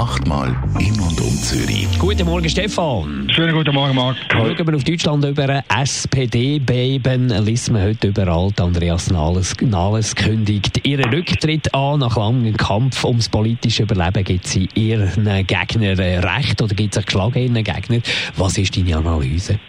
Achtmal in und um Zürich. Guten Morgen, Stefan. Schönen guten Morgen, Marc. Schauen wir auf Deutschland über SPD-Beben. Liest man heute überall. Andreas Nahles, Nahles kündigt ihren Rücktritt an. Nach langem Kampf ums politische Überleben gibt sie ihren Gegner recht oder gibt es geschlagen ihren Gegner. Was ist deine Analyse?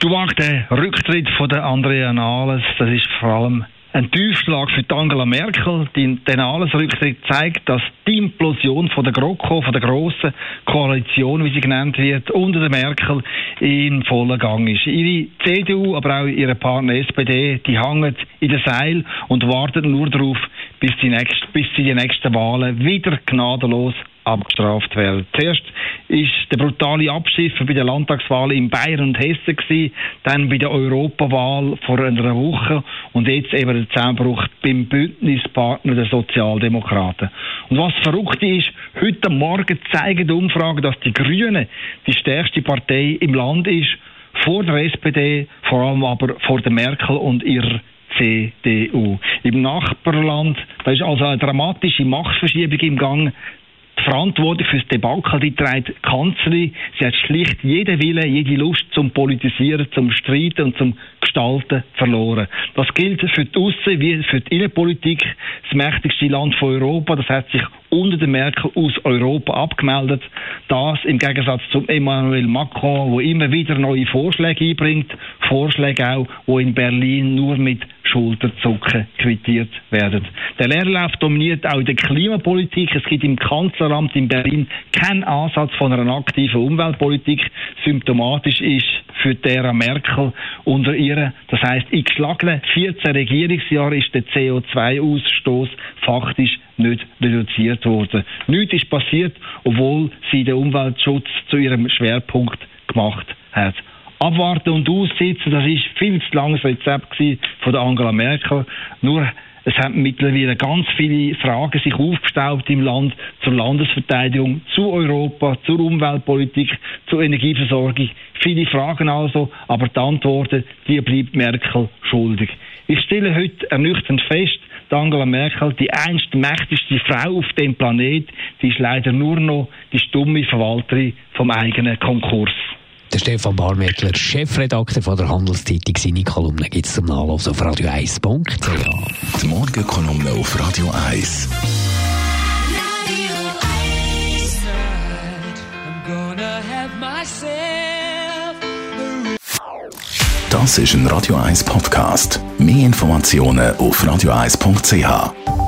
Du magst den Rücktritt von der Andrea Nahles, das ist vor allem ein Tiefschlag für Angela Merkel. Der Nahles-Rücktritt zeigt, dass die Implosion von der GroKo, von der grossen Koalition, wie sie genannt wird, unter der Merkel in vollen Gang ist. Ihre CDU, aber auch ihre Partner SPD, die hängen in den Seil und warten nur darauf, bis, die nächste, bis sie die nächsten Wahlen wieder gnadenlos abgestraft werden. Zuerst ist der brutale Abschiff bei der Landtagswahl in Bayern und Hessen gewesen, dann bei der Europawahl vor einer Woche und jetzt eben der Zusammenbruch beim Bündnispartner der Sozialdemokraten. Und was verrückt ist, heute Morgen zeigen die Umfragen, dass die Grünen die stärkste Partei im Land ist, vor der SPD, vor allem aber vor der Merkel und ihrer CDU. Im Nachbarland, da ist also eine dramatische Machtverschiebung im Gang. Verantwortung für das Debakel die trägt die Kanzlerin. Sie hat schlicht jeden Wille, jede Lust zum Politisieren, zum Streiten und zum Gestalten verloren. Das gilt für die Aussen- wie für die Innenpolitik. Das mächtigste Land von Europa, das hat sich unter der Merkel aus Europa abgemeldet. Das im Gegensatz zum Emmanuel Macron, wo immer wieder neue Vorschläge einbringt. Vorschläge auch, wo in Berlin nur mit Schulterzucken quittiert werden. Der Leerlauf dominiert auch die Klimapolitik. Es gibt im Kanzleramt in Berlin keinen Ansatz von einer aktiven Umweltpolitik. Symptomatisch ist für der Merkel unter ihr. Das heißt, in geschlagenen 14 Regierungsjahren ist der CO2-Ausstoß faktisch nicht reduziert worden. Nichts ist passiert, obwohl sie den Umweltschutz zu ihrem Schwerpunkt gemacht hat. Abwarten und aussitzen, das ist viel zu langes Rezept von der Angela Merkel. Nur es haben mittlerweile ganz viele Fragen sich aufgestaut im Land zur Landesverteidigung, zu Europa, zur Umweltpolitik, zur Energieversorgung. Viele Fragen also, aber die Antworten, die bleibt Merkel schuldig. Ich stelle heute ernüchternd fest, Angela Merkel, die einst mächtigste Frau auf dem Planet, die ist leider nur noch die stumme Verwalterin vom eigenen Konkurs. Der Stefan Barmettler, Chefredakteur von der Handelszeitung, seine Kolumne gibt es zum Nachlesen auf radio1.ch. Die Morgenkolumne auf Radio 1. Das ist ein Radio 1 Podcast. Mehr Informationen auf radio1.ch.